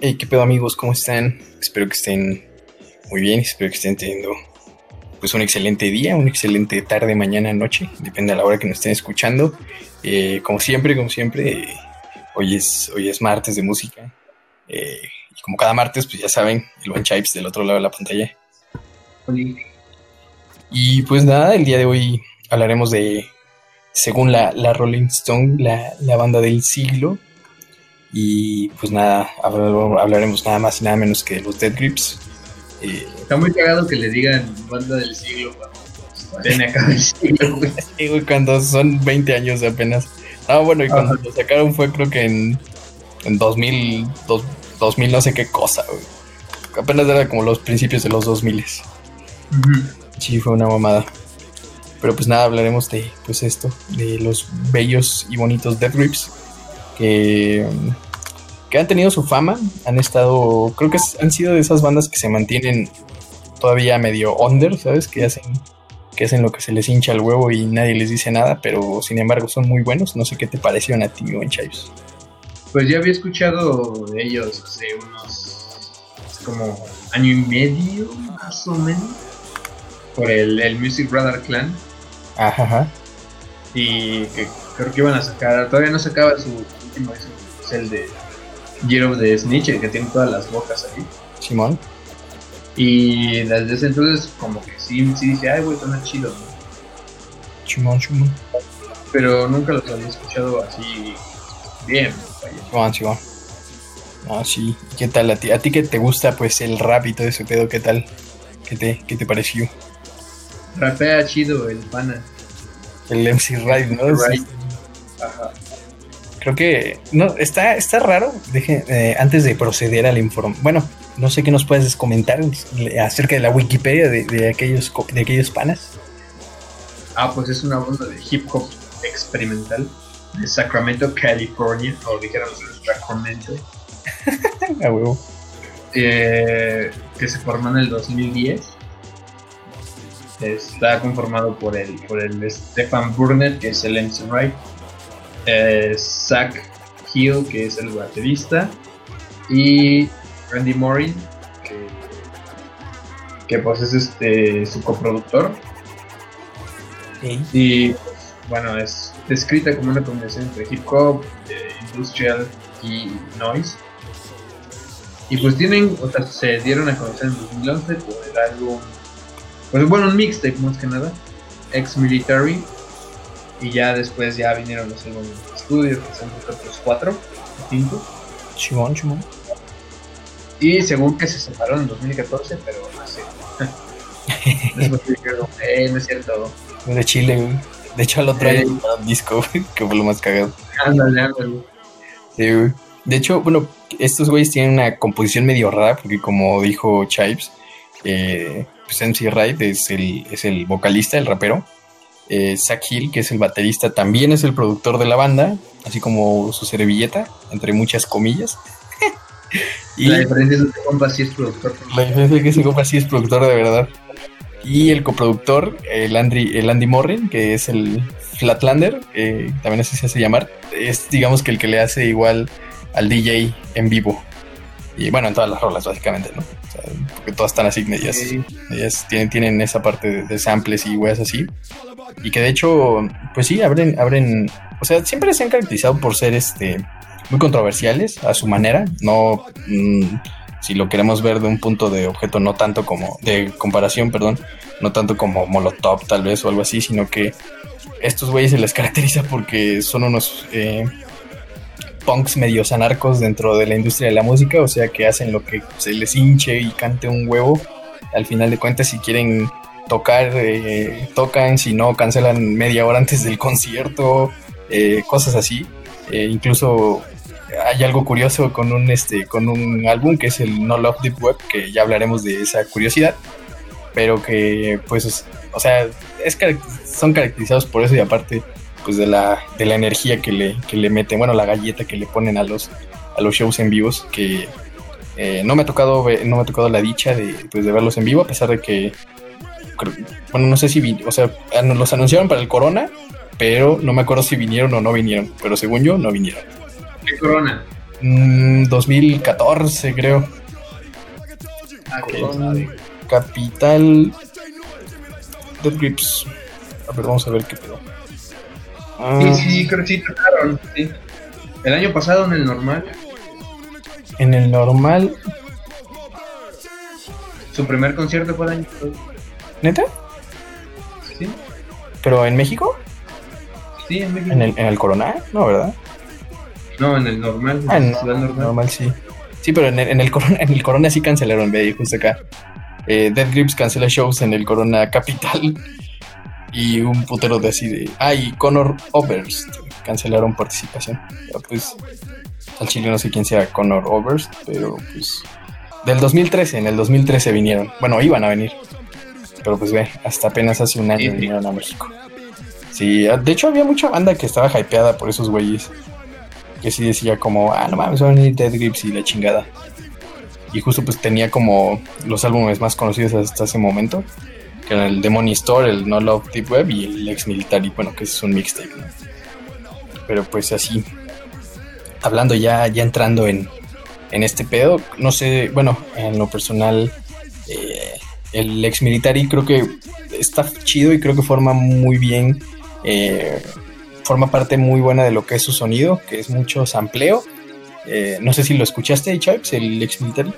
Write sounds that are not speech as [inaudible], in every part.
Hey, qué pedo amigos, ¿cómo están? Espero que estén muy bien, espero que estén teniendo pues un excelente día, un excelente tarde, mañana, noche, depende de la hora que nos estén escuchando. Eh, como siempre, como siempre, hoy, es, hoy es martes de música. Eh, y como cada martes, pues ya saben, el buen Chipes del otro lado de la pantalla. Y pues nada, el día de hoy hablaremos de, según la, Rolling Stone, la, la banda del siglo. Y pues nada, hablaremos nada más y nada menos que de los Dead Grips. Eh, Está muy cagado que le digan banda del siglo cuando acá el siglo, güey. [laughs] cuando son 20 años apenas. Ah, bueno, y cuando lo sacaron fue creo que en, en 2000, 2000 no sé qué cosa, güey. Apenas era como los principios de los 2000. Sí, fue una mamada. Pero pues nada, hablaremos de pues esto, de los bellos y bonitos Death Grips que, que han tenido su fama, han estado, creo que han sido de esas bandas que se mantienen todavía medio under, ¿sabes? Que hacen, que hacen lo que se les hincha el huevo y nadie les dice nada, pero sin embargo son muy buenos. No sé qué te parecieron a ti, en Chaves. Pues ya había escuchado de ellos hace unos como año y medio, más o menos, por el, el Music Radar Clan. Ajá. Y que creo que iban a sacar, todavía no sacaba su último es el de Of the Snitch, que tiene todas las bocas ahí. Simón. Y desde ese entonces, como que sí, sí dije, ay, güey, suena chido, Simón, Simón. Pero nunca los había escuchado así bien, Simón, Simón. Ah, sí. ¿Qué tal a ti? ¿A ti que te gusta, pues, el rap y todo ese pedo? ¿Qué tal? ¿Qué te, qué te pareció? Rapea chido el pana. El MC Ride, ¿no? Right. Ajá. Creo que no está, está raro. Deje, eh, antes de proceder al informe. Bueno, no sé qué nos puedes comentar acerca de la Wikipedia de, aquellos de aquellos panas. Ah, pues es una banda de hip hop experimental de Sacramento, California, o dijéramos Sacramento. [laughs] A huevo. Eh, que se formó en el 2010 Está conformado por el, por el Stefan Burnett, que es el MC Wright, eh, Zach Hill, que es el baterista, y Randy Morin, que, que pues es este su coproductor. Y pues, bueno, es descrita como una combinación entre hip hop, eh, industrial y noise. Y pues tienen, o sea, se dieron a conocer en 2011 por el álbum pues bueno, un mixtape más que nada, ex military, y ya después ya vinieron los álbumes de estudio, que son otros cuatro, cinco. Chimón, chimón. Y según que se separaron en 2014, pero no sé. [laughs] Después dijeron, eh, no es cierto. De Chile, güey. De hecho, al otro eh, año un disco, que fue lo más cagado. Ándale, ándale. Sí, güey. De hecho, bueno, estos güeyes tienen una composición medio rara, porque como dijo Chipes, eh, pues MC Wright es el, es el vocalista, el rapero. Eh, Zach Hill, que es el baterista, también es el productor de la banda, así como su servilleta, entre muchas comillas. [laughs] y la diferencia es que compa sí es productor. La diferencia es que ese compa sí es productor de verdad. Y el coproductor, el Andy, el Andy Morrin, que es el Flatlander, también así se hace llamar, es digamos que el que le hace igual al DJ en vivo. Y bueno, en todas las rolas, básicamente, ¿no? porque todas están así, ellas, ellas tienen, tienen esa parte de, samples y weas así. Y que de hecho, pues sí, abren, abren, o sea, siempre se han caracterizado por ser este muy controversiales a su manera, no mm, si lo queremos ver de un punto de objeto no tanto como de comparación, perdón, no tanto como Molotov tal vez o algo así, sino que estos güeyes se les [laughs] caracteriza porque son unos eh, punks medios anarcos dentro de la industria de la música, o sea que hacen lo que se les hinche y cante un huevo. Al final de cuentas, si quieren tocar, eh, tocan, si no, cancelan media hora antes del concierto, eh, cosas así. Eh, incluso hay algo curioso con un, este, con un álbum que es el No Love Deep Web, que ya hablaremos de esa curiosidad, pero que pues, o sea, son caracterizados por eso y aparte pues de la, de la energía que le, que le meten, bueno, la galleta que le ponen a los, a los shows en vivos, que no me ha tocado no me ha tocado la dicha de, pues, de verlos en vivo, a pesar de que, bueno, no sé si, o sea, los anunciaron para el Corona, pero no me acuerdo si vinieron o no vinieron, pero según yo, no vinieron. ¿Qué Corona? 2014, mm, creo. Ah, Capital Dead Grips. A ver, vamos a ver qué pedo. Ah. Sí, sí, creo que sí tocaron, sí. El año pasado en el normal. En el normal. Su primer concierto fue el año pasado. ¿Neta? Sí. ¿Pero en México? Sí, en México. ¿En el, en el Corona? No, ¿verdad? No, en el normal. Ah, en el normal. normal. sí. Sí, pero en el, en el, Corona, en el Corona sí cancelaron, ve, justo acá. Eh, Dead Grips cancela shows en el Corona Capital. Y un putero de así de. Ah, y Connor Oberst cancelaron participación. Pero pues. Al chile no sé quién sea Connor Oberst, pero pues. Del 2013, en el 2013 vinieron. Bueno, iban a venir. Pero pues ve, hasta apenas hace un año vinieron a México. Sí, de hecho había mucha banda que estaba hypeada por esos güeyes. Que sí decía como, ah, no mames, van a venir Dead Grips y la chingada. Y justo pues tenía como los álbumes más conocidos hasta ese momento que era el Demon Store, el No Love Deep Web y el Ex Military, bueno, que es un mixtape, Pero pues así, hablando ya, ya entrando en, en este pedo, no sé, bueno, en lo personal, eh, el Ex Military creo que está chido y creo que forma muy bien, eh, forma parte muy buena de lo que es su sonido, que es mucho sampleo. Eh, no sé si lo escuchaste, Chipes, el Ex Military.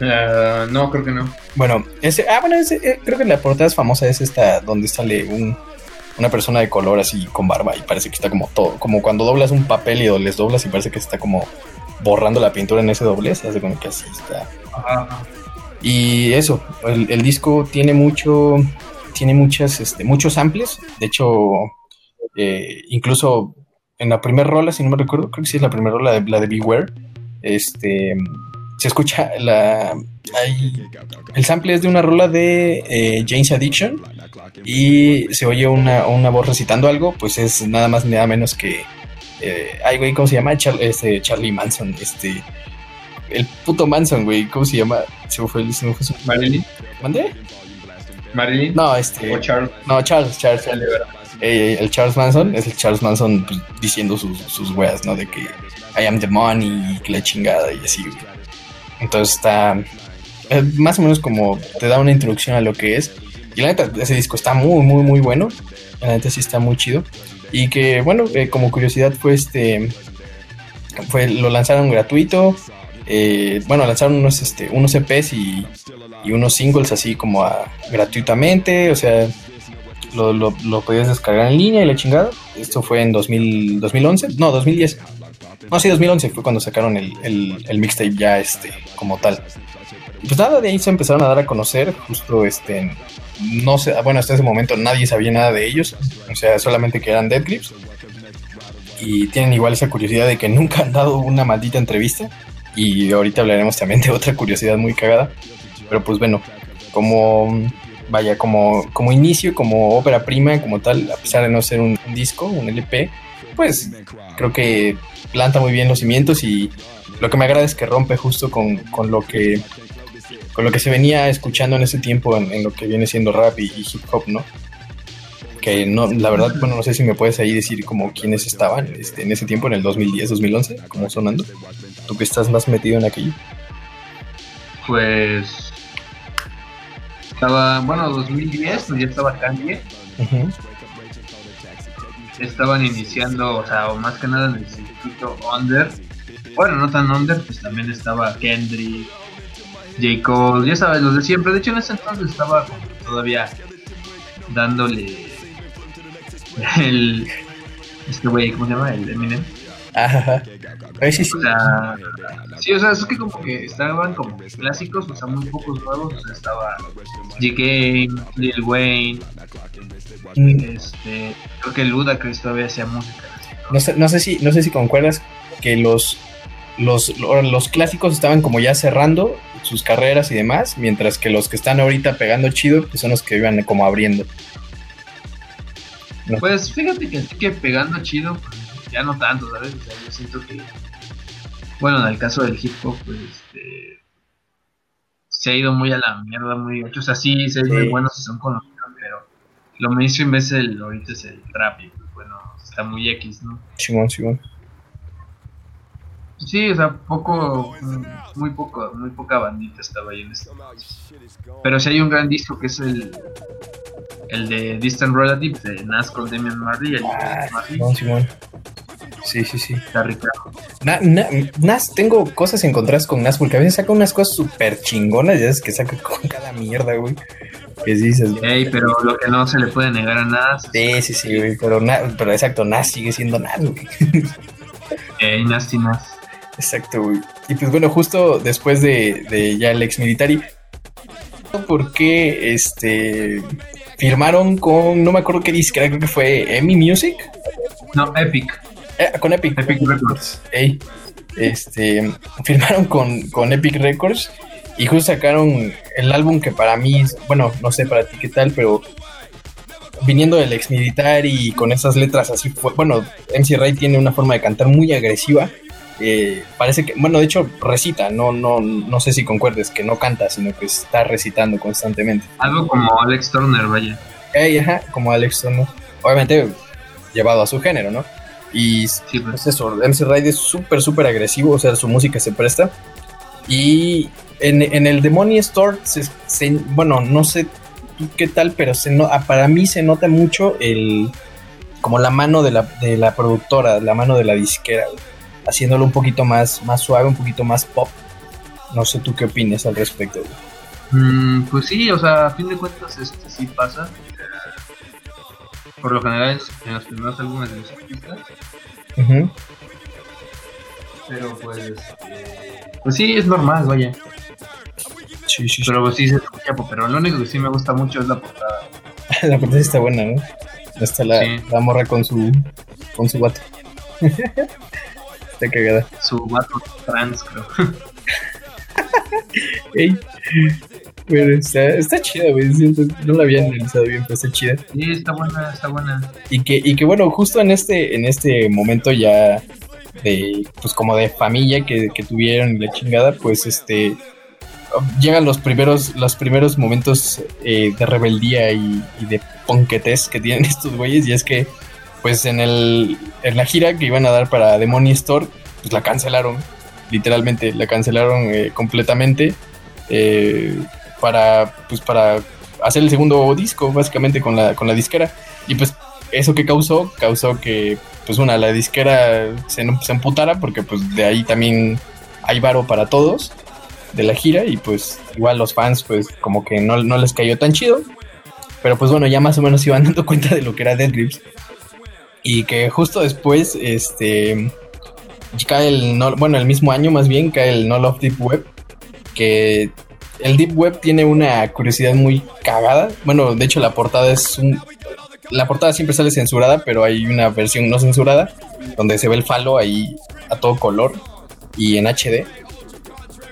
Uh, no, creo que no. Bueno, ese, ah, bueno, ese, eh, creo que la portada es famosa es esta donde sale un, una persona de color así con barba y parece que está como todo, como cuando doblas un papel y les doblas y parece que está como borrando la pintura en ese doblez, hace como que así está. Y eso, el, disco tiene mucho, tiene muchas, este, muchos samples, de hecho, eh, incluso en la primera rola, si no me recuerdo, creo que sí es la primera rola, de, la de Beware, este se escucha la. el sample es de una rola de eh, James Addiction y se oye una, voz recitando algo, pues es nada más ni nada menos que. Eh, güey, ¿cómo se llama? este, Charlie Manson, este. El puto Manson, güey, ¿cómo se llama? Se me fue, se me fue su... Marilyn. ¿Mandé? Marilyn. No, este. O Charles. No, Charles, Charles. el Charles Manson es el Charles Manson pues, diciendo sus, sus weas, ¿no? De que I am the money y que la chingada y así, güey. Entonces está eh, más o menos como te da una introducción a lo que es. Y la neta, ese disco está muy, muy, muy bueno. La neta sí está muy chido. Y que, bueno, eh, como curiosidad fue este... Fue, lo lanzaron gratuito. Eh, bueno, lanzaron unos, este, unos EPs y, y unos singles así como gratuitamente. O sea, lo, lo, podías descargar en línea y la chingada. Esto fue en 2000, 2011. No, 2010. No, sí, 2011 fue cuando sacaron el, el, mixtape ya este, como tal. pues nada, de ahí se empezaron a dar a conocer, justo este, no sé, bueno, hasta ese momento nadie sabía nada de ellos, o sea, solamente que eran Dead Clips. Y tienen igual esa curiosidad de que nunca han dado una maldita entrevista. Y ahorita hablaremos también de otra curiosidad muy cagada. Pero pues bueno, como vaya, como, como inicio, como ópera prima, como tal, a pesar de no ser un disco, un LP, pues creo que planta muy bien los cimientos y lo que me agrada es que rompe justo con, con lo que con lo que se venía escuchando en ese tiempo en, lo que viene siendo rap y, hip hop, ¿no? Que no, la verdad, bueno, no sé si me puedes ahí decir como quiénes estaban este, en ese tiempo, en el 2010, 2011, como sonando. Tú que estás más metido en aquello. Pues estaba, bueno, 2010, pues ya estaba Kanye estaban iniciando, o sea, o más que nada en el circuito under. Bueno, no tan under, pues también estaba Kendrick, J. Cole, ya sabes, los de siempre. De hecho, en ese entonces estaba todavía dándole [laughs] el. Este güey, ¿cómo se llama? El Eminem. Ajá. Sí, sí. O sea, sí, o sea, es que como que estaban como clásicos, o sea, muy pocos nuevos. O sea, estaba G. Lil Wayne, Mm. Este, creo que Ludacris todavía hacía música. No sé, no sé si, no sé si concuerdas que los, los, los clásicos estaban como ya cerrando sus carreras y demás, mientras que los que están ahorita pegando chido, pues son los que iban como abriendo. Pues fíjate que así que pegando chido, pues, ya no tanto, ¿sabes? O sea, yo siento que, bueno, en el caso del hip hop, pues este, se ha ido muy a la mierda, muy, o sea, sí, se sí. muy buenos y son conocidos lo mainstream es el, ahorita es el trap y pues, bueno, está muy X, ¿no? Simón, Simón. Sí, o sea, poco, muy poco, muy poca bandita estaba ahí en este. Pero sí hay un gran disco que es el, el de Distant Relatives de Nas con Damian Marley. El Ah, Marley. Simón. Sí, sí, sí. Está rico. Na- na- Nas, tengo cosas encontradas con Nas porque a veces saca unas cosas súper chingonas, ya es que saca con cada mierda, güey. Que dices, Ey, pero lo que no se le puede negar a Nas sí, sí, sí, güey, pero, Na- pero exacto, Nas sigue siendo Nas, güey. [laughs] Ey, Nasty Nas. Exacto, güey. Y pues bueno, justo después de, de ya el ex military, porque este firmaron con, no me acuerdo qué disquera, creo que fue Emmy Music, No, Epic. Eh, con Epic. Epic Records. Ey, este, firmaron con, con Epic Records y justo sacaron el álbum que para mí, bueno, no sé para ti qué tal, pero viniendo del ex militar y con esas letras así, fue, bueno, MC Ray tiene una forma de cantar muy agresiva. Eh, parece que, bueno, de hecho recita, no, no, no sé si concuerdes que no canta, sino que está recitando constantemente. Algo como Alex Turner, vaya. Ey, ajá, como Alex Turner. Obviamente llevado a su género, ¿no? Y Sí, pues. pues eso, MC Ride es súper, súper agresivo, o sea, su música se presta. Y en, en el Demony Store, se, se- bueno, no sé tú qué tal, pero se no, ah, para mí se nota mucho el como la mano de la, de la productora, la mano de la disquera, güey, haciéndolo un poquito más, más suave, un poquito más pop. No sé tú qué opinas al respecto. Mm, pues sí, o sea, a fin de cuentas este sí pasa. Por lo general es en los primeros álbumes de los artistas. Pero pues. eh, pues sí, es normal, vaya. Sí, sí, sí. Pero pues sí se escucha, pero lo único que sí me gusta mucho es la portada. [laughs] La portada está buena, ¿no? Está la, Sí. la morra con su con su vato. [laughs] está cagada. Su vato trans, creo. [laughs] Ey. Bueno, está, está chida, güey. No la había analizado bien, pero está chida. Sí, está buena, está buena. Y que, y que bueno, justo en este, en este momento ya de, pues como de familia que, que tuvieron y la chingada, pues este llegan los primeros, los primeros momentos eh, de rebeldía y, y de ponquetes que tienen [laughs] estos güeyes. Y es que, pues en el, en la gira que iban a dar para Demony Store, pues la cancelaron. Literalmente, la cancelaron eh, completamente. eh, para, pues para hacer el segundo disco, básicamente con la, con la disquera. Y pues eso que causó, causó que, pues una, la disquera se, se emputara porque pues de ahí también hay varo para todos de la gira y pues igual los fans pues como que no, no les cayó tan chido. Pero pues bueno, ya más o menos iban dando [laughs] cuenta de lo que era Dead Grips. Y que justo después, este, cae el, no, bueno, el mismo año más bien, cae el No Love Deep Web. Que el Deep Web tiene una curiosidad muy cagada. Bueno, de hecho la portada es un... La portada siempre sale censurada, pero hay una versión no censurada donde se ve el falo ahí a todo color y en HD.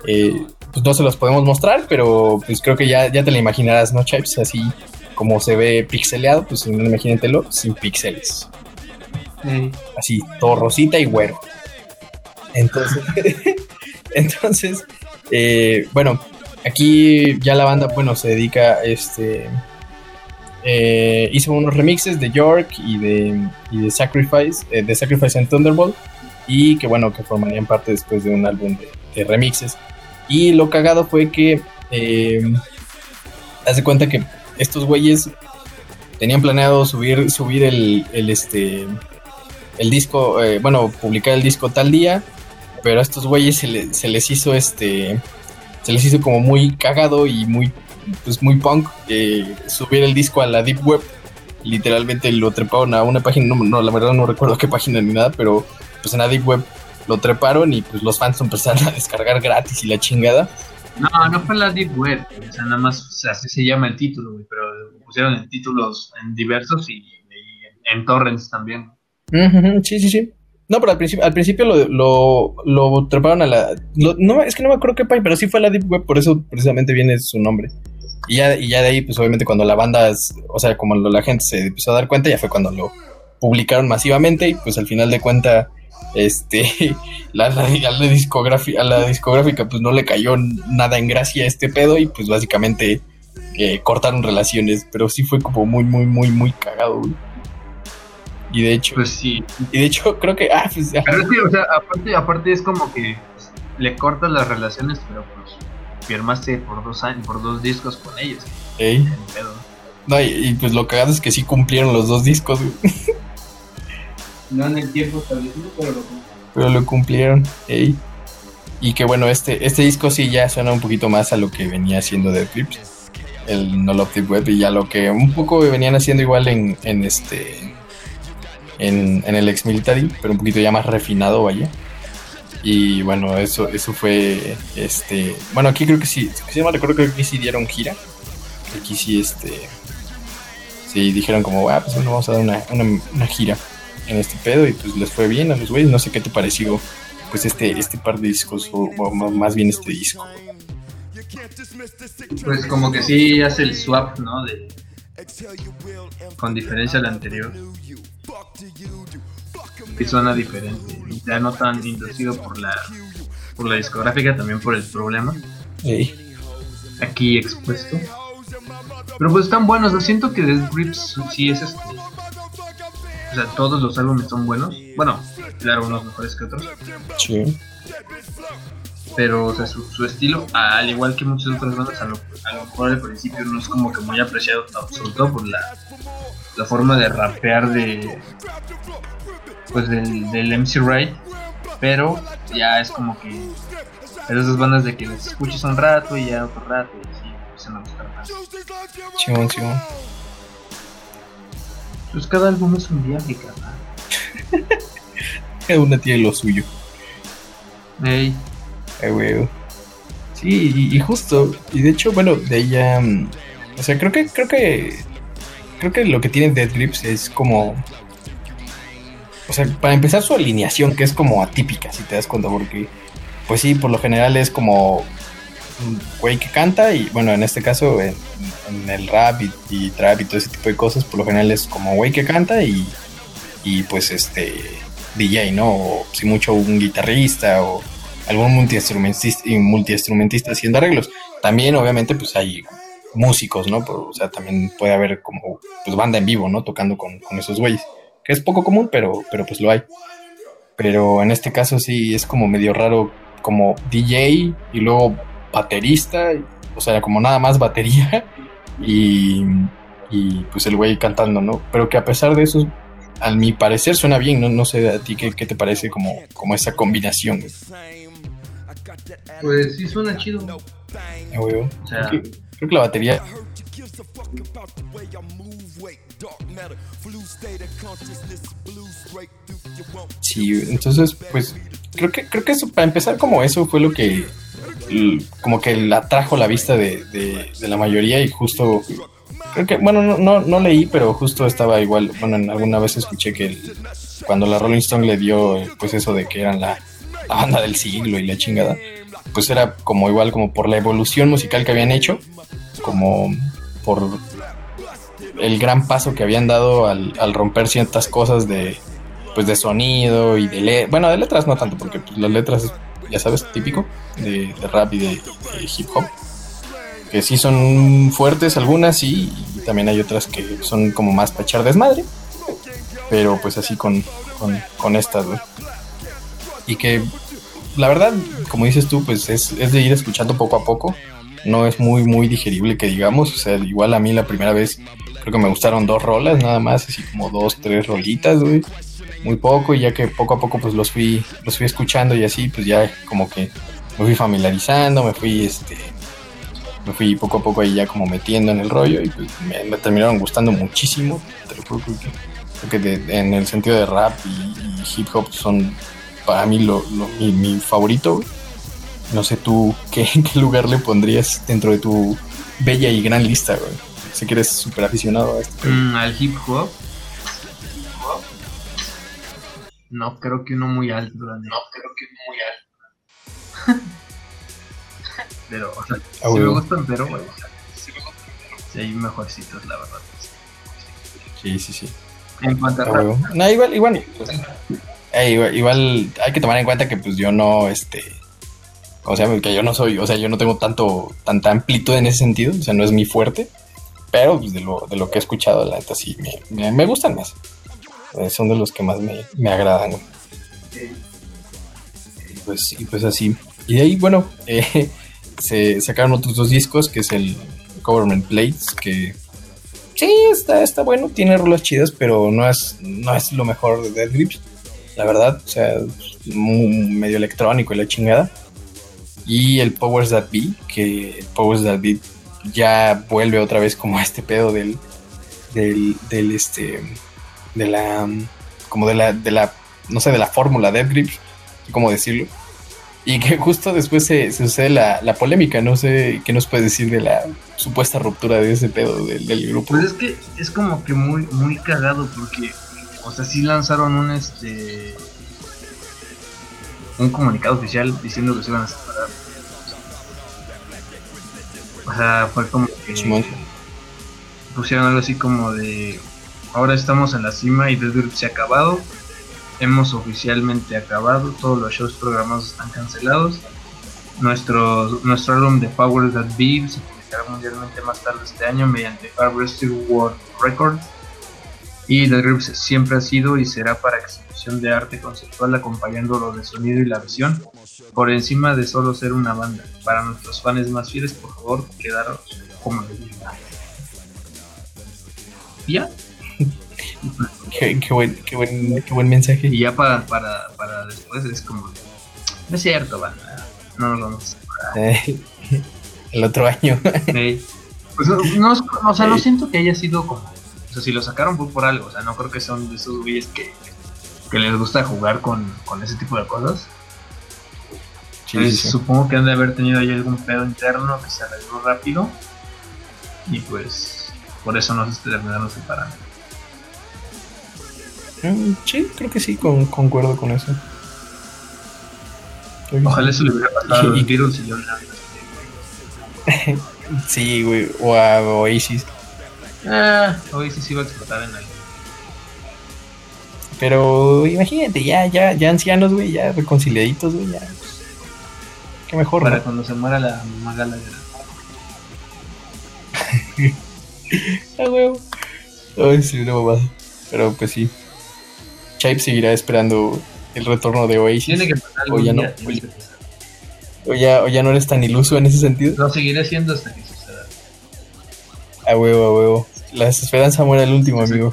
Eh, pues no se los podemos mostrar, pero pues creo que ya, ya te la imaginarás, ¿no, Chipes? Así como se ve pixeleado, pues imagínatelo sin píxeles. Así, todo rosita y güero. Entonces, [laughs] entonces eh, bueno, aquí ya la banda, bueno, se dedica, este, eh, hizo unos remixes de York y de, y de Sacrifice, eh, de Sacrifice and Thunderbolt, y que bueno, que formarían parte después de un álbum de, de remixes. Y lo cagado fue que, eh, haz de cuenta que estos güeyes tenían planeado subir, subir el, el, este, el disco, eh, bueno, publicar el disco tal día, pero a estos güeyes se, se les hizo este, se les hizo como muy cagado y muy, pues muy punk eh, subir el disco a la deep web. Literalmente lo treparon a una página, no, no, la verdad no recuerdo qué página ni nada, pero pues en la deep web lo treparon y pues los fans [laughs] empezaron a descargar gratis y la chingada. No, no fue la Deep Web, o sea, nada más, o sea, así se llama el título, pero pusieron en títulos en diversos y, y en torrents también. Sí, sí, sí. No, pero al principio, al principio lo, lo, lo treparon a la. lo- no, es que no me acuerdo qué página, pero sí fue la Deep Web, por eso precisamente viene su nombre. Y ya, y ya de ahí, pues obviamente cuando la banda, o sea, como la gente se empezó a dar cuenta, ya fue cuando lo publicaron masivamente y pues al final de cuenta, este, [laughs] la, la, discográfica, a la discográfica pues no le cayó nada en gracia este pedo y pues básicamente eh, cortaron relaciones, pero sí fue como muy, muy, muy, muy cagado, güey. Y de hecho, Pues sí. y de hecho creo que, ah, pues, Pero es que, o sea, aparte, aparte es como que le cortas las relaciones, pero pues firmaste por dos años, por dos discos con ellos. ey. en pedo. No, y, y, pues lo cagado es que sí cumplieron los dos discos, güey. No en el tiempo establecido, pero lo pero lo cumplieron. ey. Y que bueno, este, este disco sí ya suena un poquito más a lo que venía haciendo de Clips. El No Love Deep Web y ya lo que un poco venían haciendo igual en, en este en, en el ex military, pero un poquito ya más refinado, vaya. Y bueno, eso, eso fue este. Bueno, aquí creo que sí, si no me recuerdo, creo que sí dieron gira. Aquí sí, este. Sí, dijeron como, ah, pues bueno, vamos a dar una, una, una gira en este pedo y pues les fue bien a los güeyes. No sé qué te pareció, pues este, este par de discos, o, o más bien este disco. Pues como que sí hace el swap, ¿no? De, con diferencia al anterior. Y suena diferente. Y ya no tan inducido por la por la discográfica, también por el problema Ey, aquí expuesto. Pero pues están buenos, yo siento que Death Grips sí es este. O sea, todos los álbumes son buenos. Bueno, claro, unos mejores que otros. sí. Pero o sea, su, su estilo, al igual que muchas otras bandas, a lo, a lo mejor al principio no es como que muy apreciado, sobre todo por la, la forma de rapear de pues del, del MC Wright, pero ya es como que esas bandas de que les escuchas un rato y ya otro rato y así empiezan a gustar más. Chimón, chimón. Pues cada álbum es un viaje, carnal. [laughs] Cada una tiene lo suyo. Ey, Ay, güey. Sí, y, justo, y de hecho, bueno, de ella, mm, o sea, creo que, creo que, creo que lo que tiene Dead Grips es como, o sea, para empezar su alineación, que es como atípica, si te das cuenta, porque, pues sí, por lo general es como un güey que canta, y bueno, en este caso, en, el rap y, y trap y todo ese tipo de cosas, por lo general es como güey que canta y, y pues este, DJ, ¿no? O si mucho un guitarrista o algún multiinstrumentista, multiinstrumentista haciendo arreglos. También, obviamente, pues hay músicos, ¿no? O sea, también puede haber como pues banda en vivo, ¿no? Tocando con, con esos güeyes. Que es poco común, pero, pero pues lo hay. Pero en este caso sí es como medio raro, como DJ y luego baterista, y- o sea, como nada más batería [laughs] y, y pues el güey cantando, ¿no? Pero que a pesar de eso, a mi parecer suena bien, ¿no? No sé a ti qué, qué te parece como, como esa combinación. güey. Pues sí suena chido. Ah, güey. O sea, Creo que- creo que la batería Sí, entonces, pues, creo que, creo que eso, para empezar, como eso fue lo que, como que la atrajo la vista de, de- de la mayoría y justo, creo que, bueno, no, no, no leí, pero justo estaba igual, bueno, en alguna vez escuché que el- cuando la Rolling Stone le dio, pues eso de que eran la, la banda del siglo y la chingada, pues era como igual, como por la evolución musical que habían hecho, como por el gran paso que habían dado al, al romper ciertas cosas de pues de sonido y de letras, bueno de letras no tanto porque pues, las letras ya sabes típico de, rap y de, hip hop que sí son fuertes algunas y, y también hay otras que son como más para echar desmadre pero pues así con, con, estas güey. y que la verdad como dices tú pues es, es de ir escuchando poco a poco. No es muy muy digerible que digamos. O sea igual a mí la primera vez creo que me gustaron dos rolas nada más así como dos tres rolitas güey. Muy poco y ya que poco a poco pues los fui los fui escuchando y así pues ya como que me fui familiarizando me fui este me fui poco a poco ahí ya como metiendo en el rollo y pues me, terminaron gustando muchísimo te creo que de- en el sentido de rap y hip hop son para mí lo, lo- mi, mi favorito güey. no sé tú [laughs] qué, en qué lugar le pondrías dentro de tu bella y gran lista güey sé que eres súper aficionado a esto mm, al hip hop. No creo que uno muy alto. No creo que uno muy alto. [laughs] pero, o sea, Ah, sí me gustan, pero, güey, o sea, sí hay mejorcitos, la verdad. sí sí sí En cuanto a Ah. No, igual, igual, eh, igual, hay que tomar en cuenta que pues yo no, este, o sea, que yo no soy, o sea, yo no tengo tanto, tanta amplitud en ese sentido, o sea, no es mi fuerte, pero pues, de lo, de lo que he escuchado, la neta sí, me gustan más. Eh, son de los que más me, me agradan. Y pues, y pues así. Y de ahí, bueno, [laughs] eh, se sacaron otros dos discos, que es el Government Plates, que sí, está, está bueno, tiene rolas chidas, pero no es, no es lo mejor de Dead Grips, la verdad, o sea, medio electrónico y la chingada. Y el Powers That Be, que Powers That Be ya vuelve otra vez como a este pedo del, del, del este, de la, como de la, de la, no sé, de la fórmula Dead Grips, cómo decirlo y que justo después se, sucede la, polémica, no sé qué nos puede decir de la supuesta ruptura de ese pedo del, grupo. Pues es que es como que muy, muy cagado porque, o sea, sí lanzaron un este un comunicado oficial diciendo que se iban a separar. O sea, fue como que pusieron algo así como de ahora estamos en la cima y Death se ha acabado hemos oficialmente acabado, todos los shows programados están cancelados. Nuestro, nuestro álbum de Power That Be se publicará mundialmente más tarde este año mediante Harvester World Records. Y The Grips siempre ha sido y será para exhibición de arte conceptual acompañando lo de sonido y la visión, por encima de solo ser una banda. Para nuestros fans más fieles, por favor, quedaros como leyenda. ¿Ya? [laughs] Qué, buen, qué, buen, qué buen mensaje. Y ya para, para, para después es como, no es cierto, banda, no nos vamos eh, [laughs] El otro año. [laughs] Pues no, o sea, no siento que haya sido como, sea, si lo sacaron fue por algo, o sea, no creo que son de esos güeyes que, que les gusta jugar con, con ese tipo de cosas. Supongo que han de haber tenido ahí algún pedo interno que se arregló rápido y pues por eso no se terminaron separando. Mm, sí, creo que sí, con, concuerdo con eso. Ojalá eso le hubiera pasado y, a señor Sí, güey, o a Oasis. Ah, Oasis iba a explotar en algo. Pero imagínate, ya, ya, ya ancianos, güey, ya reconciliaditos, güey, ya. Qué mejor, Para cuando se muera la mamá Gallagher. [laughs] ah, huevo. Ay, sí, una mamada. Pero pues sí. Chipe seguirá esperando el retorno de Oasis. Tiene que pasar o ya no. O, ya, o ya no eres tan iluso en ese sentido. Lo seguiré siendo hasta que suceda. A huevo, a huevo. La esperanza muere el último, amigo.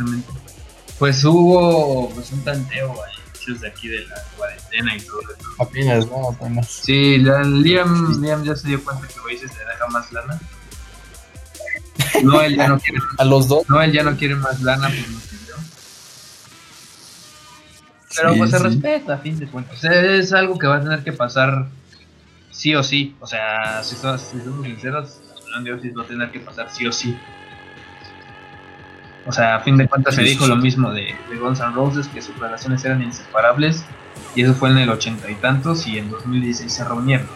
Pues hubo pues, un tanteo ahí, de aquí de la cuarentena y todo eso. Apenas, no, apenas. Sí, Liam, Liam ya se dio cuenta que Oasis le deja más lana. No, él ya no quiere. [laughs] ¿A los dos? No, él ya no quiere más lana. Pues, pero pues se respeta, a fin de cuentas. Es algo que va a tener que pasar sí o sí. O sea, si, somos, sinceros, la de va a tener que pasar sí o sí. O sea, a fin de cuentas se dijo lo mismo de, de Guns N' Roses, que sus relaciones eran inseparables, y eso fue en el ochenta y tantos, y en 2016 se reunieron.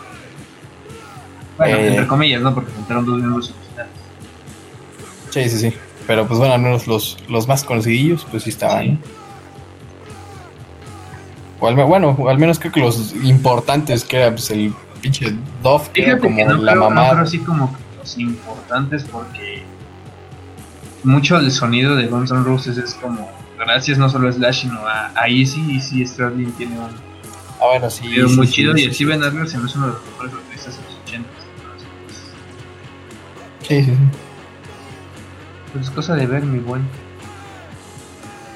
Bueno, eh. entre comillas, ¿no? Porque juntaron dos miembros originales. Sí, sí, sí. Pero pues bueno, al menos los, los más conocidillos, pues sí estaban. O al, bueno, al menos creo que los importantes, que era pues, el pinche Dove, que era como la mamá. No, así como los importantes porque mucho del sonido de Guns N' Roses es como gracias no solo a Slash sino a, a Easy, Easy Sterling tiene un ah, bueno, sí, muy chido y el Steven Adler se me es uno de los mejores artistas de los 80 sí, sí, sí. Pues es cosa de ver, mi buen.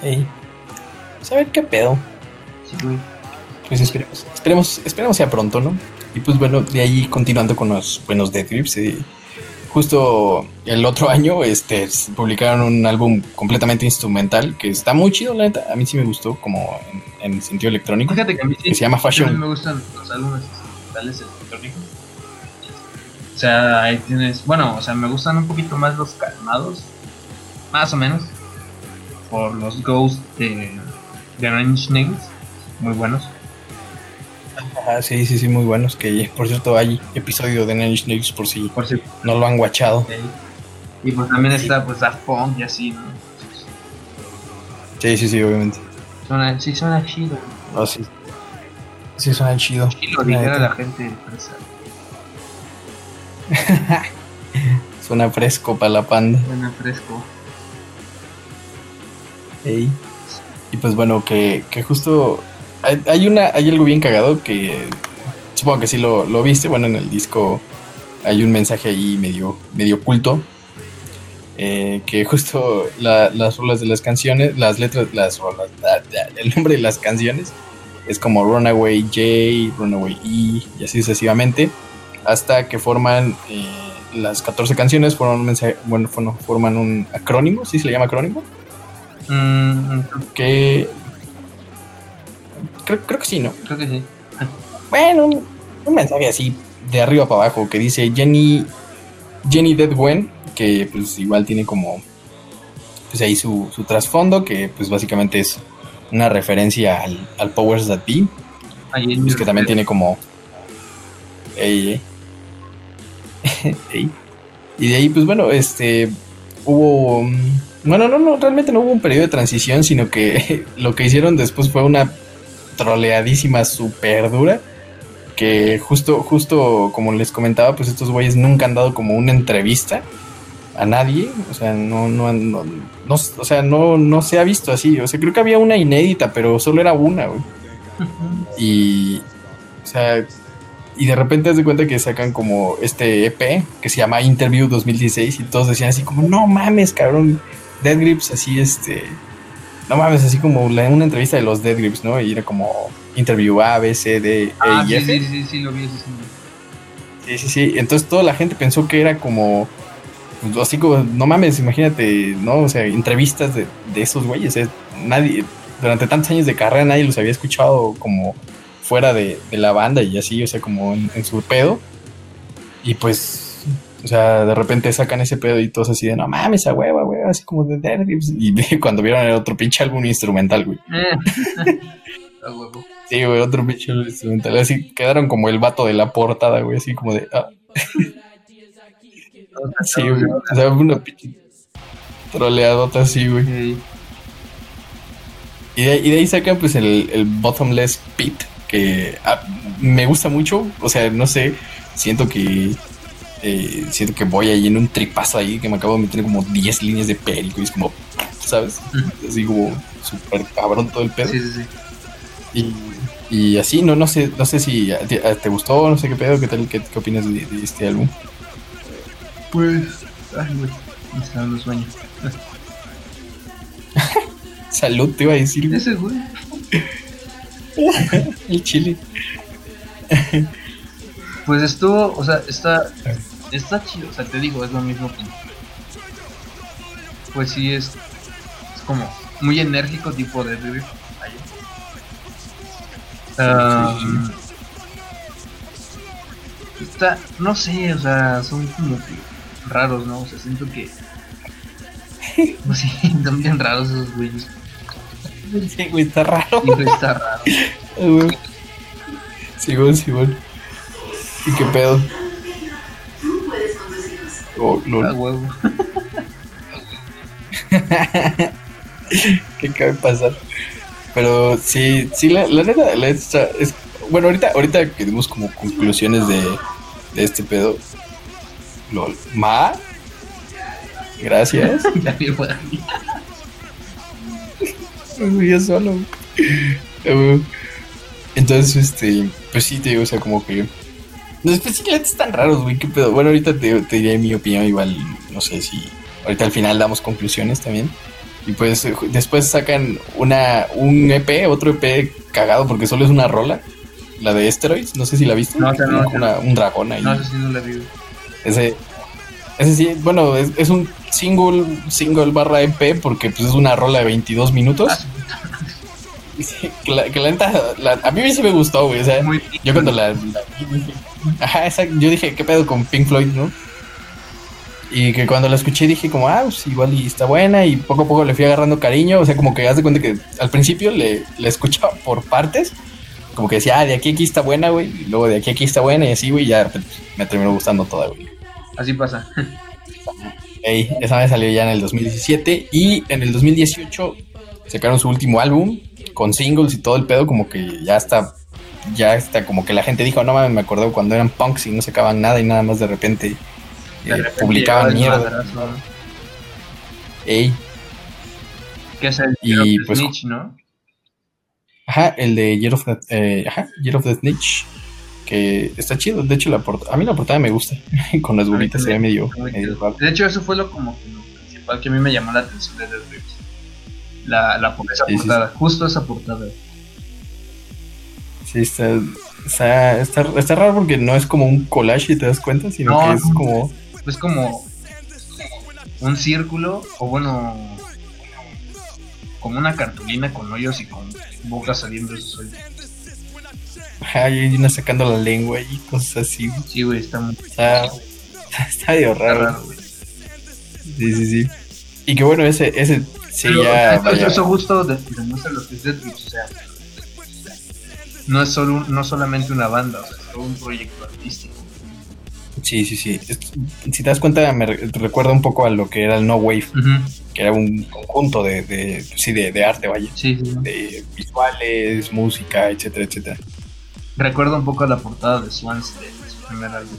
Ey. ¿Saber qué pedo? Pues esperemos, esperemos, esperemos sea pronto, ¿no? Y pues bueno, de ahí continuando con los buenos Death Grips, eh, justo el otro [laughs] año este, publicaron un álbum completamente instrumental que está muy chido, la neta. A mí sí me gustó, como en, sentido electrónico. Fíjate que a mí sí, se llama Fashion. A mí me gustan los álbumes instrumentales electrónicos. O sea, ahí tienes. Bueno, o sea, me gustan un poquito más los calmados, más o menos, por los Ghosts de, de Range Nails muy buenos. Ah, sí, sí, sí, muy buenos. Que por cierto hay episodio de Nine Nails por si por no lo han guachado. Y pues también está pues Daft Punk y así, ¿no? Sí, sí, sí, obviamente. Suena, sí, suena chido. Oh, sí. Sí, suena chido. Chido, dijera la gente presa. [laughs] suena fresco para la panda. Suena fresco. Ey. Y pues bueno, que, que justo hay, una, hay algo bien cagado que supongo que sí lo, lo, viste. Bueno, en el disco hay un mensaje ahí medio, medio oculto. Eh, que justo las rolas de las canciones, las letras, las rolas, [laughs] el nombre de las canciones es como Runaway J, Runaway E y así sucesivamente, hasta que forman eh, las 14 canciones, forman un, mensaje, bueno, forman un acrónimo, ¿sí se le llama acrónimo? Mm, que creo, creo que sí, ¿no? Creo que sí. Bueno, un, mensaje así de arriba para abajo que dice Jenny Jenny Dead Gwen, que pues igual tiene como pues ahí su, su trasfondo, que pues básicamente es una referencia al, al Powers That Be. Pues que también tiene como. Ey, [laughs] ey. Y de ahí, pues bueno, este. Hubo. Mm, bueno, no, no, realmente no hubo un periodo de transición, sino que [laughs] lo que hicieron después fue una troleadísima super dura. Que justo, justo como les comentaba, pues estos güeyes nunca han dado como una entrevista a nadie, o sea, no, no, no, no, o sea, no, no se ha visto así, o sea, creo que había una inédita, pero solo era una, güey. Y, o sea, y de repente te de cuenta que sacan como este EP que se llama Interview 2016 y todos decían así como, no mames, cabrón, Dead Grips, así este, no mames, así como una entrevista de los Dead Grips, ¿no? Y era como Interview A, B, C, D, E ah, y F. Sí, sí, sí, lo vi, sí, sí. Sí, sí, sí. Entonces toda la gente pensó que era como pues, así como, no mames, imagínate, ¿no? O sea, entrevistas de, esos güeyes. ¿eh? Nadie, durante tantos años de carrera, nadie los había escuchado como fuera de, la banda y así, o sea, como en, su pedo. Y pues, o sea, de repente sacan ese pedo y todos así de, no mames, esa hueva, güey, así como de Dead Y [laughs] cuando vieron el otro pinche álbum instrumental, güey. [laughs] sí, güey, otro pinche álbum instrumental. Así quedaron como el vato de la portada, güey, así como de. Ah. [laughs] Sí, güey. O sea, una pinche troleadota así, güey. Y, de, ahí sacan pues el, el Bottomless Pit, que ah, me gusta mucho. O sea, no sé, siento que eh, siento que voy ahí en un tripazo ahí que me acabo de meter como 10 líneas de perico y es como, ¿sabes? Así como súper cabrón todo el pedo. Sí, sí, sí. Y, y, así, no, no sé, no sé si te, gustó, no sé qué pedo, qué tal, qué, qué opinas de, de este álbum. Pues. Ay, güey. Me están los sueños. [laughs] Salud, te iba a decir. Ese, güey. [laughs] El chile. pues estuvo, o sea, está. Está chido, o sea, te digo, es lo mismo que. Pues sí, es. Es como muy enérgico, tipo de River. Um, está, no sé, o sea, son como que raros, ¿no? O sea, siento que. No sé, están bien raros esos güeyes. Sí, güey, está raro. Sí, güey, está raro. [laughs] Sí, güey. ¿Y qué pedo? Oh, huevo. [laughs] ¿Qué cabe pasar? Pero sí, sí, la, la neta, la neta es. Bueno, ahorita, ahorita que dimos como conclusiones de, de este pedo, LOL. ¿Ma? Gracias. [laughs] Yo solo. Entonces, este, pues sí, te digo, o sea, como que. Los especialmente están raros, güey, qué pedo. Bueno, ahorita te, te diré mi opinión, igual, no sé si. Ahorita al final damos conclusiones también. Y pues después sacan una, un EP, otro EP cagado porque solo es una rola. La de Steroids, no sé si la viste. No, no, una, un dragón ahí. No sé si no la vi. Ese, ese sí, bueno, es, un single, single barra EP porque pues es una rola de 22 minutos. [laughs] que la, que la, a mí sí me gustó, güey. O sea, yo cuando la, ajá, esa, yo dije, ¿qué pedo con Pink Floyd, no? Y que cuando la escuché dije como, ah, pues igual y está buena y poco a poco le fui agarrando cariño. O sea, como que haz de cuenta que al principio le, le escuchaba por partes. Como que decía, ah, de aquí a aquí está buena, güey. Y luego de aquí a aquí está buena y así, güey. ya me terminó gustando toda, güey. Así pasa. esa vez salió ya en el 2017 y en el 2018 sacaron su último álbum con singles y todo el pedo, como que ya está, ya está, como que la gente dijo, no mames, me acuerdo cuando eran punks y no sacaban nada y nada más de repente, eh, publicaban mierda. Ey. Que es el y pues, Snitch, ¿no? Ajá, el de Year of the, eh, ajá, Year of the Snitch. Que está chido. De hecho, la portada, a mí la portada me gusta. [laughs] Con las bolitas se ve medio. De hecho, eso fue lo como que lo principal que a mí me llamó la atención de Dead Grips. La, la, esa Sí, sí, portada, justo esa portada. Sí, está, está, está, está raro porque no es como un collage, y te das cuenta, sino No, que es como. Es como un círculo, o bueno, como una cartulina con hoyos y con bocas saliendo de esos hoyos. Ajá, y una sacando la lengua y cosas así. Sí, güey, está muy Está, [laughs] está medio está raro. raro. Sí, sí, sí. Y que bueno, ese, ese sí Pero ya. esto- vaya- eso justo de- demuestra lo que es Grips, o sea, no es solo un- no solamente una banda, o sea, es todo un proyecto artístico. Sí, sí, sí. Si te das cuenta, me re- recuerda un poco a lo que era el No Wave, que era un conjunto de, de, sí, de, de arte, vaya. Sí, sí. De visuales, música, etcétera, etcétera. Recuerda un poco a la portada de Swans de su primer álbum.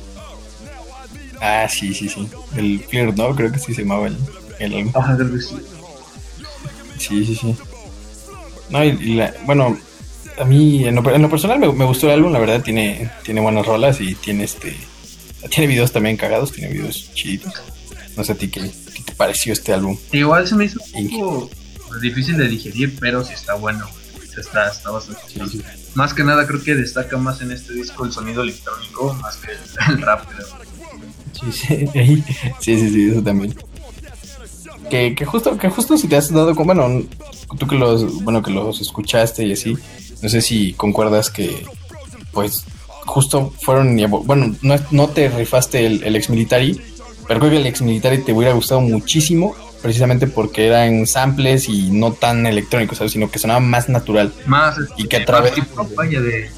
Ah, sí, sí, sí. El Flirt, ¿no? Creo que sí se llamaba el, el álbum. Ajá, creo que sí. Sí, sí, sí. No, y, y la- bueno, a mí en lo, en lo personal me, me gustó el álbum, la verdad tiene, tiene buenas rolas y tiene este tiene videos también cagados, tiene videos chiditos. No sé a ti qué, qué te pareció este álbum. Igual se me hizo un poco difícil de digerir, pero sí está bueno. Está, está bastante chido. Más que nada creo que destaca más en este disco el sonido electrónico más que el, el rap. creo. Sí, sí, [laughs] sí, sí, eso también. Que, que justo, que justo si te has dado con, bueno, tú que los, bueno, que los escuchaste y así, no sé si concuerdas que, pues, justo fueron, bueno, no, no te rifaste el, el ex military, pero creo que el ex military te hubiera gustado muchísimo, precisamente porque eran samples y no tan electrónicos, ¿sabes? Sino que sonaba más natural. Más Y que a más través- de.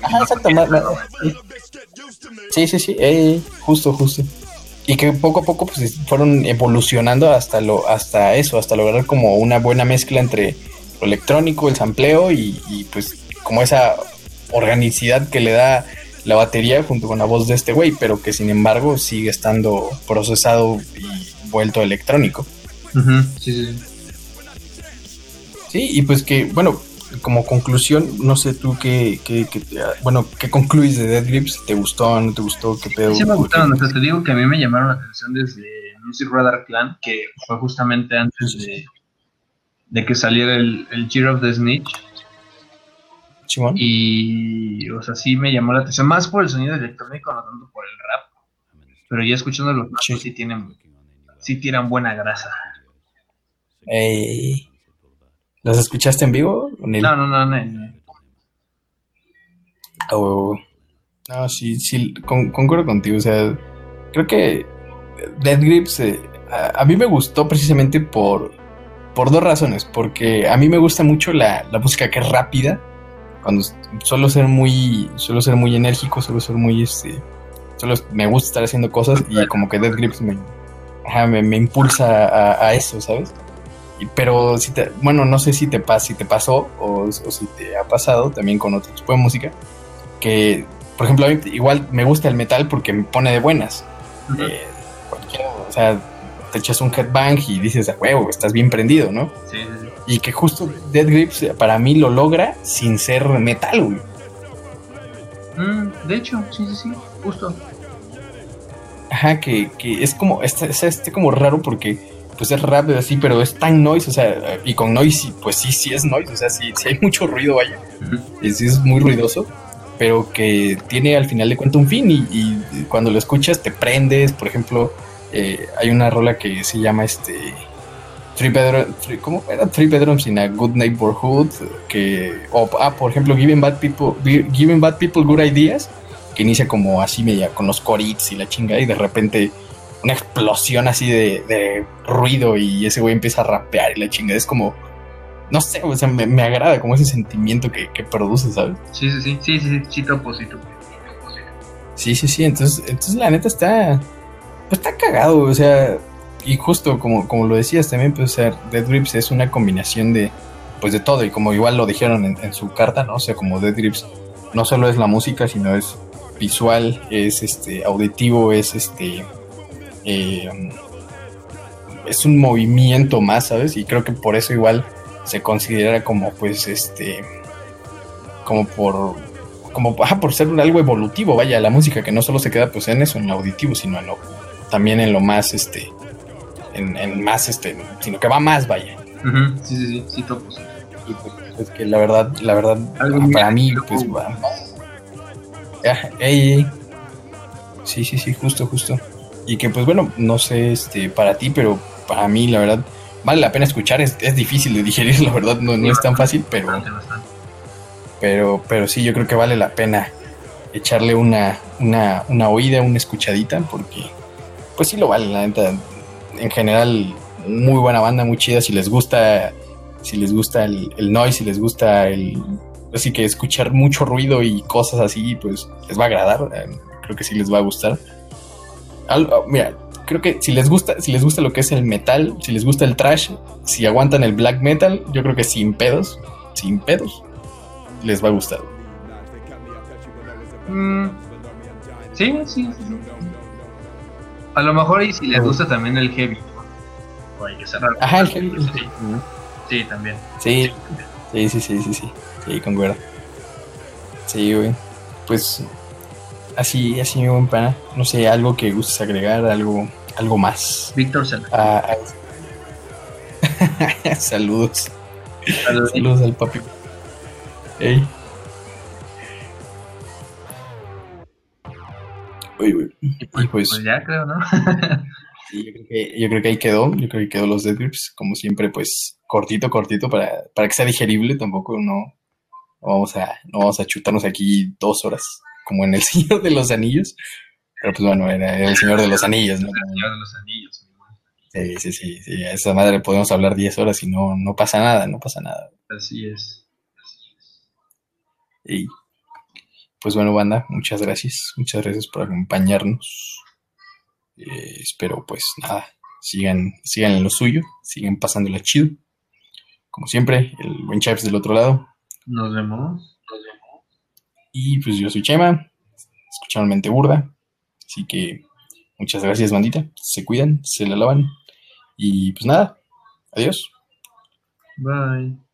Ajá, exacto, ma- ma- Sí, sí, sí, eh, justo, justo. Y que poco a poco pues fueron evolucionando hasta lo, hasta eso, hasta lograr como una buena mezcla entre lo electrónico, el sampleo y, y, pues como esa organicidad que le da la batería junto con la voz de este güey, pero que sin embargo sigue estando procesado y vuelto electrónico. Sí, sí. Sí, y pues que, bueno, como conclusión, no sé tú qué, qué, qué- bueno, qué concluyes de Dead Grips, ¿te gustó, no te gustó, qué pedo? Sí me gustaron, o sea, te digo que a mí me llamaron la atención desde Music Radar Clan, que fue justamente antes de, de que saliera el, el Year of the Snitch. Y, o sea, sí me llamó la atención, más por el sonido electrónico, no tanto por el rap. Pero ya escuchando los Sí. sí. tienen, sí tiran buena grasa. Ey. ¿Las escuchaste en vivo? No, no, no, no. no. O- No, sí, sí, con- concuerdo contigo. O sea, creo que Dead Grips eh, a, a mí me gustó precisamente por, por dos razones. Porque a mí me gusta mucho la, la música que es rápida. Cuando suelo ser muy, suelo ser muy enérgico, suelo ser muy, este, solo me gusta estar haciendo cosas y como que Dead Grips me, ajá, me, me impulsa a, a eso, ¿sabes? Pero si te, bueno, no sé si te, si te pasó o, o si te ha pasado también con otro tipo de música, que, por ejemplo, a mí igual me gusta el metal porque me pone de buenas. Ujú. Eh, cualquiera, o sea, te echas un headbang y dices, a huevo, estás bien prendido, ¿no? Sí, sí, sí. Y que justo Dead Grips eh, para mí lo logra sin ser metal, güey. Mm, de hecho, sí, sí, sí, justo. Ajá, que, que es como, este, es este como raro porque pues es rap así, pero es tan noise, o sea, y con noise, pues sí, sí es noise, o sea, sí, sí hay mucho ruido, vaya. y sí es muy ruidoso, pero que tiene al final de cuentas un fin y, y cuando lo escuchas te prendes, por ejemplo, eh, hay una rola que se llama este Three Bedroom, three- ¿cómo era? Three Bedrooms in a Good Neighborhood, que, o, ah, por ejemplo, Giving Bad People, Giving Bad People Good Ideas, que inicia como así media con los corits y la chinga y de repente una explosión así de, de ruido y ese güey empieza a rapear y la chinga es como no sé, o sea, me, me agrada como ese sentimiento que, que produce, ¿sabes? Sí, sí, sí, sí, sí, sí, sí, topo, sí, topo. Sí, sí, sí, entonces, entonces la neta está, pues está cagado, o sea, y justo como, como lo decías también, pues, o sea, Dead Grips es una combinación de, pues de todo, y como igual lo dijeron en, en su carta, ¿no? O sea, como Dead Grips no solo es la música, sino es visual, es este, auditivo, es este, eh, es un movimiento más, ¿sabes? Y creo que por eso igual se considera como, pues, este, como por como [laughs] por ser algo evolutivo, vaya, la música que no solo se queda pues en eso, en lo auditivo, sino en lo también en lo más este en, más este, sino que va más, vaya. Sí, sí, sí, sí, todo pues es que la verdad, la verdad, para mí, pues va. Sí, sí, sí, justo, justo. Y que pues bueno, no sé este para ti, pero para mí la verdad vale la pena escuchar, es, es difícil de [laughs] digerir, la verdad, no, no es tan fácil, pero pero pero sí, yo creo que vale la pena echarle una, una, una oída, una escuchadita, porque pues sí lo vale, la neta. En general, muy buena banda, muy chida. Si les gusta, si les gusta el, el noise, si les gusta el. Así que escuchar mucho ruido y cosas así, pues les va a agradar. Creo que sí les va a gustar. Mira, creo que si les gusta, si les gusta lo que es el metal, si les gusta el trash, si aguantan el black metal, yo creo que sin pedos, sin pedos, les va a gustar. Mm, sí, sí, sí. A lo mejor y si les gusta también el heavy. O hay que cerrar. Ajá, el heavy. Sí, también. Sí, sí, sí, sí, sí, sí. Sí, concuerdo. Sí, güey. Pues así, así mi buen pana. No sé, algo que gustes agregar, algo, algo más. Víctor ah, ah. [laughs] Saludos. Saludos. Saludos al papi. Hey. Uy, uy. Pues, pues, pues, ya creo, ¿no? [laughs] sí, yo creo, que, yo creo que ahí quedó. Yo creo que quedó los Dead Grips. Como siempre, pues cortito, cortito para, para que sea digerible. Tampoco no, vamos a, no vamos a chutarnos aquí dos horas, como en El [laughs] Señor de los Anillos. Pero pues bueno, era El Señor de los Anillos, ¿no? El Señor de los Anillos. Sí, sí, sí, sí. A esa madre podemos hablar 10 horas y no, no pasa nada, no pasa nada. Así es. Así es. Y pues bueno, banda, muchas gracias. Muchas gracias por acompañarnos. Eh, espero, pues nada, sigan, sigan en lo suyo, sigan pasándola chido. Como siempre, el buen Chaps del otro lado. Nos vemos. Nos vemos. Y pues yo soy Chema. Escucharon Mente Burda. Así que muchas gracias, bandita. Se cuidan, se la lavan. Y pues nada, adiós. Bye.